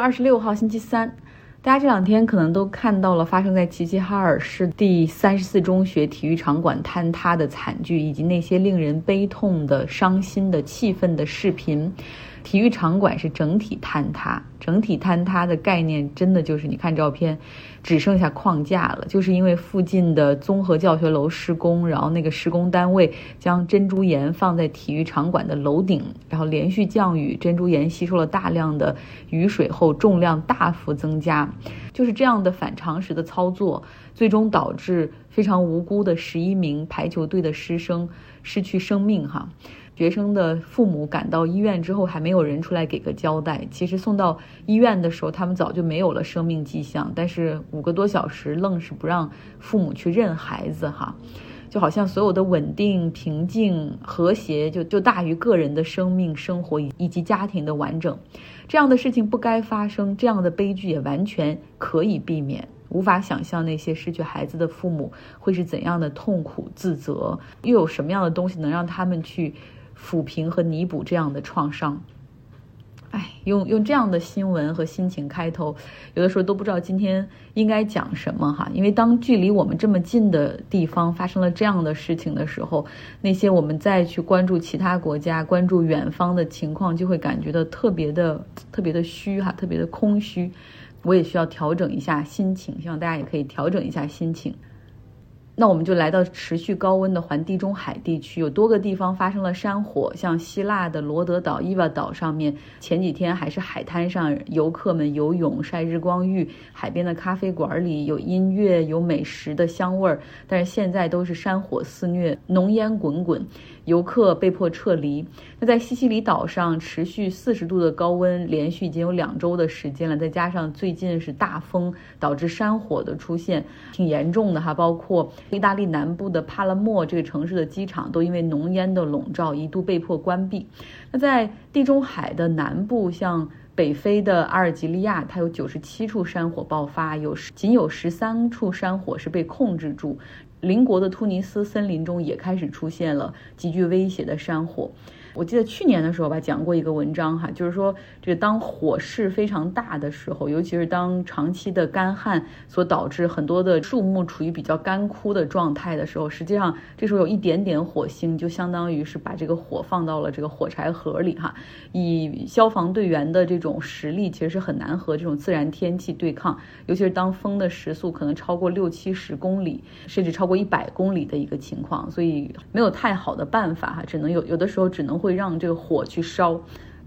二十六号星期三，大家这两天可能都看到了发生在齐齐哈尔市第三十四中学体育场馆坍塌的惨剧，以及那些令人悲痛的、伤心的、气愤的视频。体育场馆是整体坍塌，整体坍塌的概念真的就是你看照片，只剩下框架了，就是因为附近的综合教学楼施工，然后那个施工单位将珍珠岩放在体育场馆的楼顶，然后连续降雨，珍珠岩吸收了大量的雨水后重量大幅增加，就是这样的反常识的操作，最终导致非常无辜的十一名排球队的师生失去生命哈。学生的父母赶到医院之后，还没有人出来给个交代。其实送到医院的时候，他们早就没有了生命迹象。但是五个多小时，愣是不让父母去认孩子，哈，就好像所有的稳定、平静、和谐，就就大于个人的生命、生活以及家庭的完整。这样的事情不该发生，这样的悲剧也完全可以避免。无法想象那些失去孩子的父母会是怎样的痛苦、自责，又有什么样的东西能让他们去。抚平和弥补这样的创伤，哎，用用这样的新闻和心情开头，有的时候都不知道今天应该讲什么哈。因为当距离我们这么近的地方发生了这样的事情的时候，那些我们再去关注其他国家、关注远方的情况，就会感觉到特别的、特别的虚哈，特别的空虚。我也需要调整一下心情，希望大家也可以调整一下心情。那我们就来到持续高温的环地中海地区，有多个地方发生了山火，像希腊的罗德岛伊瓦岛上面，前几天还是海滩上游客们游泳晒日光浴，海边的咖啡馆里有音乐有美食的香味儿，但是现在都是山火肆虐，浓烟滚滚。游客被迫撤离。那在西西里岛上持续四十度的高温，连续已经有两周的时间了。再加上最近是大风，导致山火的出现挺严重的哈。包括意大利南部的帕拉莫这个城市的机场都因为浓烟的笼罩，一度被迫关闭。那在地中海的南部，像北非的阿尔及利亚，它有九十七处山火爆发，有仅有十三处山火是被控制住。邻国的突尼斯森林中也开始出现了极具威胁的山火。我记得去年的时候吧，讲过一个文章哈，就是说这个当火势非常大的时候，尤其是当长期的干旱所导致很多的树木处于比较干枯的状态的时候，实际上这时候有一点点火星，就相当于是把这个火放到了这个火柴盒里哈。以消防队员的这种实力，其实是很难和这种自然天气对抗，尤其是当风的时速可能超过六七十公里，甚至超过一百公里的一个情况，所以没有太好的办法哈，只能有有的时候只能。会让这个火去烧。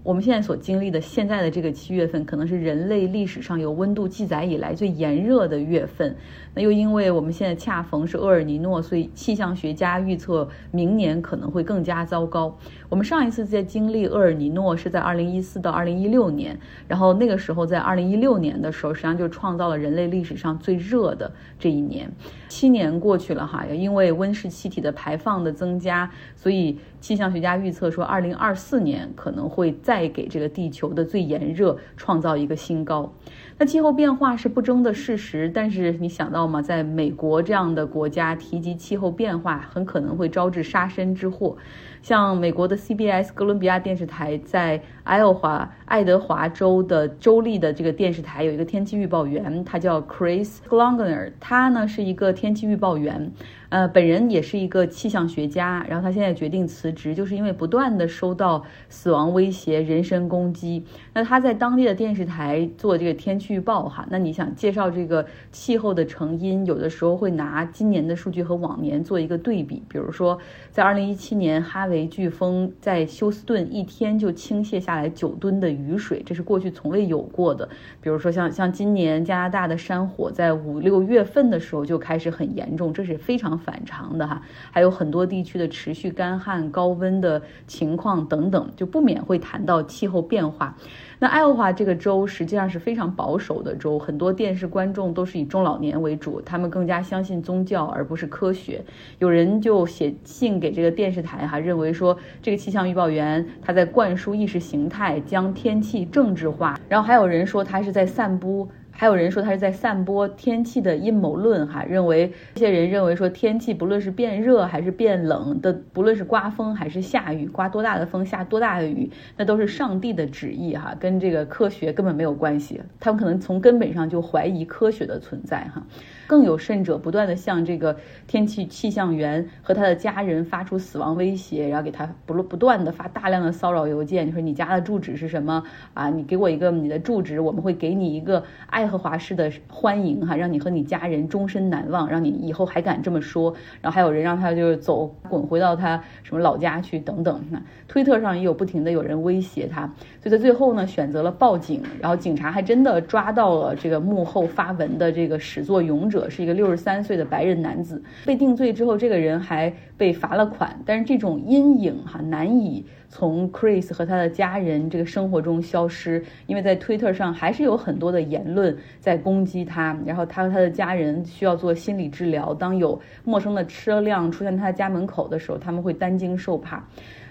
我们现在所经历的现在的这个七月份，可能是人类历史上有温度记载以来最炎热的月份。那又因为我们现在恰逢是厄尔尼诺，所以气象学家预测明年可能会更加糟糕。我们上一次在经历厄尔尼诺是在二零一四到二零一六年，然后那个时候在二零一六年的时候，实际上就创造了人类历史上最热的这一年。七年过去了哈，因为温室气体的排放的增加，所以气象学家预测说，二零二四年可能会再给这个地球的最炎热创造一个新高。那气候变化是不争的事实，但是你想到吗？在美国这样的国家提及气候变化，很可能会招致杀身之祸。像美国的 CBS 哥伦比亚电视台在爱奥华爱德华州的州立的这个电视台有一个天气预报员，他叫 Chris Glogner，他呢是一个天气预报员。呃，本人也是一个气象学家，然后他现在决定辞职，就是因为不断的收到死亡威胁、人身攻击。那他在当地的电视台做这个天气预报，哈，那你想介绍这个气候的成因，有的时候会拿今年的数据和往年做一个对比。比如说，在二零一七年，哈维雷飓风在休斯顿一天就倾泻下来九吨的雨水，这是过去从未有过的。比如说，像像今年加拿大的山火，在五六月份的时候就开始很严重，这是非常。反常的哈，还有很多地区的持续干旱、高温的情况等等，就不免会谈到气候变化。那爱奥华这个州实际上是非常保守的州，很多电视观众都是以中老年为主，他们更加相信宗教而不是科学。有人就写信给这个电视台哈，认为说这个气象预报员他在灌输意识形态，将天气政治化。然后还有人说他是在散布。还有人说他是在散播天气的阴谋论，哈，认为这些人认为说天气不论是变热还是变冷的，不论是刮风还是下雨，刮多大的风下多大的雨，那都是上帝的旨意，哈，跟这个科学根本没有关系。他们可能从根本上就怀疑科学的存在，哈。更有甚者，不断的向这个天气气象员和他的家人发出死亡威胁，然后给他不不断的发大量的骚扰邮件，就说你家的住址是什么啊？你给我一个你的住址，我们会给你一个爱爱荷华式的欢迎哈，让你和你家人终身难忘，让你以后还敢这么说。然后还有人让他就是走滚回到他什么老家去等等。那推特上也有不停的有人威胁他，所以在最后呢选择了报警，然后警察还真的抓到了这个幕后发文的这个始作俑者。者是一个六十三岁的白人男子，被定罪之后，这个人还被罚了款。但是这种阴影哈难以从 Chris 和他的家人这个生活中消失，因为在 Twitter 上还是有很多的言论在攻击他。然后他和他的家人需要做心理治疗，当有陌生的车辆出现他的家门口的时候，他们会担惊受怕。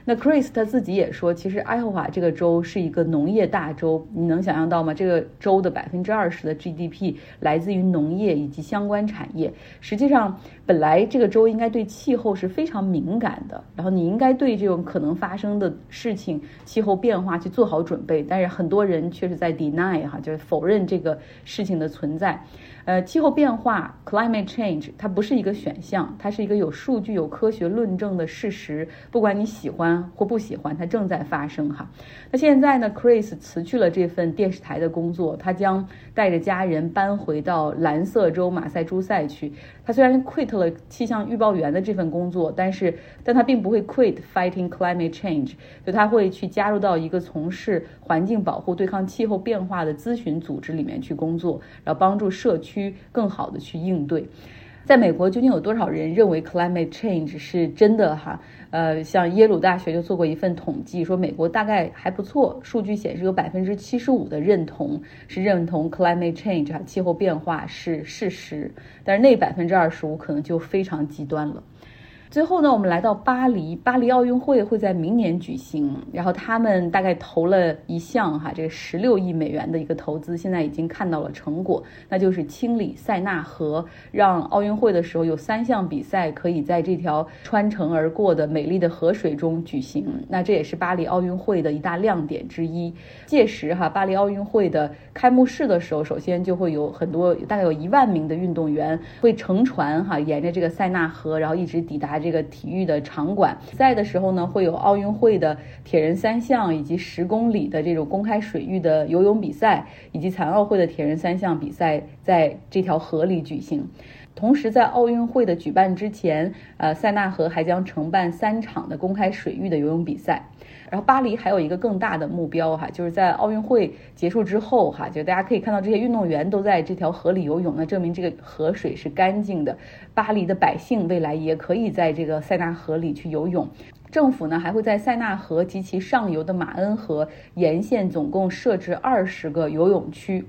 那 Chris 他自己也说，其实爱荷华这个州是一个农业大州，你能想象到吗？这个州的百分之二十的 GDP 来自于农业以及相关产业。实际上，本来这个州应该对气候是非常敏感的，然后你应该对这种可能发生的事情、气候变化去做好准备。但是很多人却是在 deny 哈，就是否认这个事情的存在。呃，气候变化 （climate change） 它不是一个选项，它是一个有数据、有科学论证的事实。不管你喜欢或不喜欢，它正在发生哈。那现在呢，Chris 辞去了这份电视台的工作，他将带着家人搬回到蓝色州马赛诸塞去。他虽然 quit 了气象预报员的这份工作，但是但他并不会 quit fighting climate change，就他会去加入到一个从事环境保护、对抗气候变化的咨询组织里面去工作，然后帮助社区去更好的去应对。在美国，究竟有多少人认为 climate change 是真的？哈，呃，像耶鲁大学就做过一份统计，说美国大概还不错，数据显示有百分之七十五的认同是认同 climate change 哈，气候变化是事实，但是那百分之二十五可能就非常极端了。最后呢，我们来到巴黎，巴黎奥运会会在明年举行，然后他们大概投了一项哈，这个十六亿美元的一个投资，现在已经看到了成果，那就是清理塞纳河，让奥运会的时候有三项比赛可以在这条穿城而过的美丽的河水中举行，那这也是巴黎奥运会的一大亮点之一。届时哈，巴黎奥运会的开幕式的时候，首先就会有很多，大概有一万名的运动员会乘船哈，沿着这个塞纳河，然后一直抵达。这个体育的场馆赛的时候呢，会有奥运会的铁人三项以及十公里的这种公开水域的游泳比赛，以及残奥会的铁人三项比赛在这条河里举行。同时，在奥运会的举办之前，呃，塞纳河还将承办三场的公开水域的游泳比赛。然后，巴黎还有一个更大的目标哈，就是在奥运会结束之后哈，就大家可以看到这些运动员都在这条河里游泳，那证明这个河水是干净的。巴黎的百姓未来也可以在这个塞纳河里去游泳。政府呢还会在塞纳河及其上游的马恩河沿线总共设置二十个游泳区。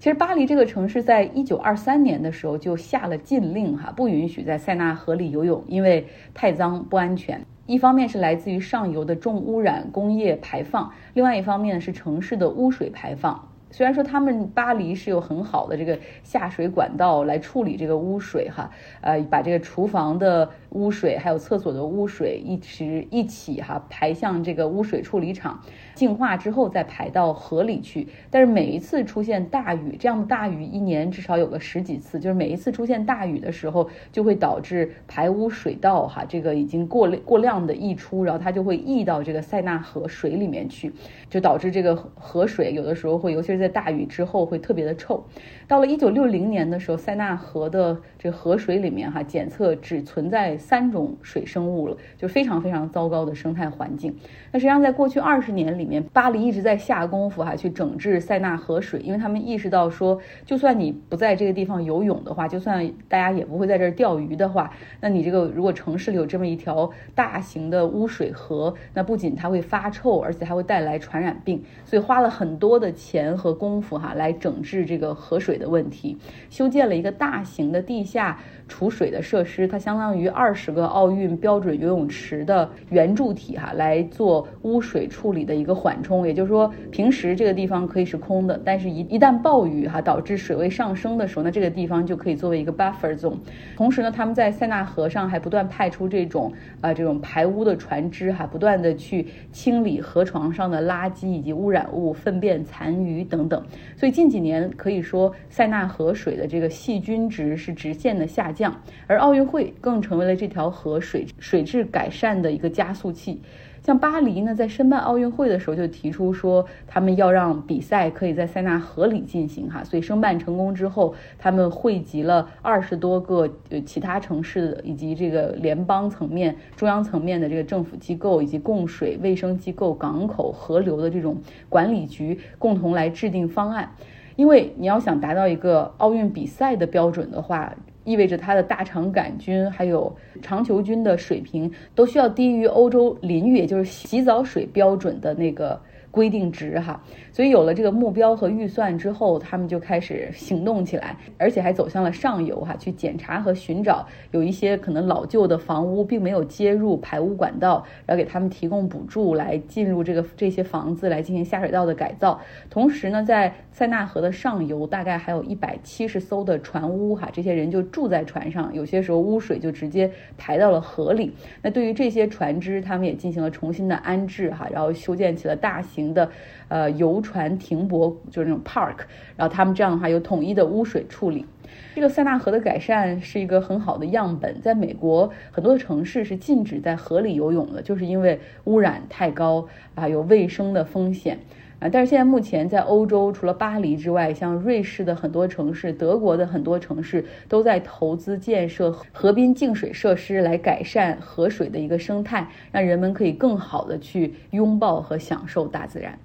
其实，巴黎这个城市在一九二三年的时候就下了禁令，哈，不允许在塞纳河里游泳，因为太脏不安全。一方面是来自于上游的重污染工业排放，另外一方面是城市的污水排放。虽然说他们巴黎是有很好的这个下水管道来处理这个污水哈，呃，把这个厨房的污水还有厕所的污水一直一起哈排向这个污水处理厂，净化之后再排到河里去。但是每一次出现大雨，这样的大雨一年至少有个十几次，就是每一次出现大雨的时候，就会导致排污水道哈这个已经过过量的溢出，然后它就会溢到这个塞纳河水里面去，就导致这个河水有的时候会，尤其是在大雨之后会特别的臭。到了一九六零年的时候，塞纳河的这河水里面哈，检测只存在三种水生物了，就非常非常糟糕的生态环境。那实际上在过去二十年里面，巴黎一直在下功夫哈，去整治塞纳河水，因为他们意识到说，就算你不在这个地方游泳的话，就算大家也不会在这儿钓鱼的话，那你这个如果城市里有这么一条大型的污水河，那不仅它会发臭，而且还会带来传染病。所以花了很多的钱和功夫哈，来整治这个河水的问题，修建了一个大型的地下储水的设施，它相当于二十个奥运标准游泳池的圆柱体哈，来做污水处理的一个缓冲。也就是说，平时这个地方可以是空的，但是一一旦暴雨哈导致水位上升的时候，那这个地方就可以作为一个 buffer zone。同时呢，他们在塞纳河上还不断派出这种啊这种排污的船只哈，不断的去清理河床上的垃圾以及污染物、粪便残余等等。所以近几年可以说塞纳河水的这个细菌值是直线的下降。降，而奥运会更成为了这条河水水质改善的一个加速器。像巴黎呢，在申办奥运会的时候就提出说，他们要让比赛可以在塞纳河里进行哈。所以申办成功之后，他们汇集了二十多个呃其他城市以及这个联邦层面、中央层面的这个政府机构以及供水卫生机构、港口、河流的这种管理局，共同来制定方案。因为你要想达到一个奥运比赛的标准的话。意味着它的大肠杆菌还有肠球菌的水平都需要低于欧洲淋浴，也就是洗澡水标准的那个。规定值哈，所以有了这个目标和预算之后，他们就开始行动起来，而且还走向了上游哈，去检查和寻找有一些可能老旧的房屋并没有接入排污管道，然后给他们提供补助来进入这个这些房子来进行下水道的改造。同时呢，在塞纳河的上游大概还有一百七十艘的船坞哈，这些人就住在船上，有些时候污水就直接排到了河里。那对于这些船只，他们也进行了重新的安置哈，然后修建起了大型。的呃游船停泊就是那种 park，然后他们这样的话有统一的污水处理。这个塞纳河的改善是一个很好的样本。在美国很多的城市是禁止在河里游泳的，就是因为污染太高啊，有卫生的风险啊。但是现在目前在欧洲，除了巴黎之外，像瑞士的很多城市、德国的很多城市都在投资建设河滨净水设施，来改善河水的一个生态，让人们可以更好的去拥抱和享受大自然。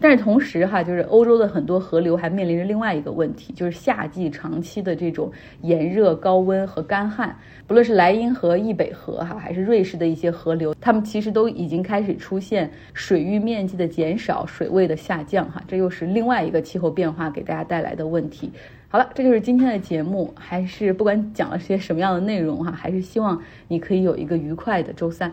但是同时哈，就是欧洲的很多河流还面临着另外一个问题，就是夏季长期的这种炎热、高温和干旱。不论是莱茵河、易北河哈，还是瑞士的一些河流，它们其实都已经开始出现水域面积的减少、水位的下降哈。这又是另外一个气候变化给大家带来的问题。好了，这就是今天的节目，还是不管讲了些什么样的内容哈，还是希望你可以有一个愉快的周三。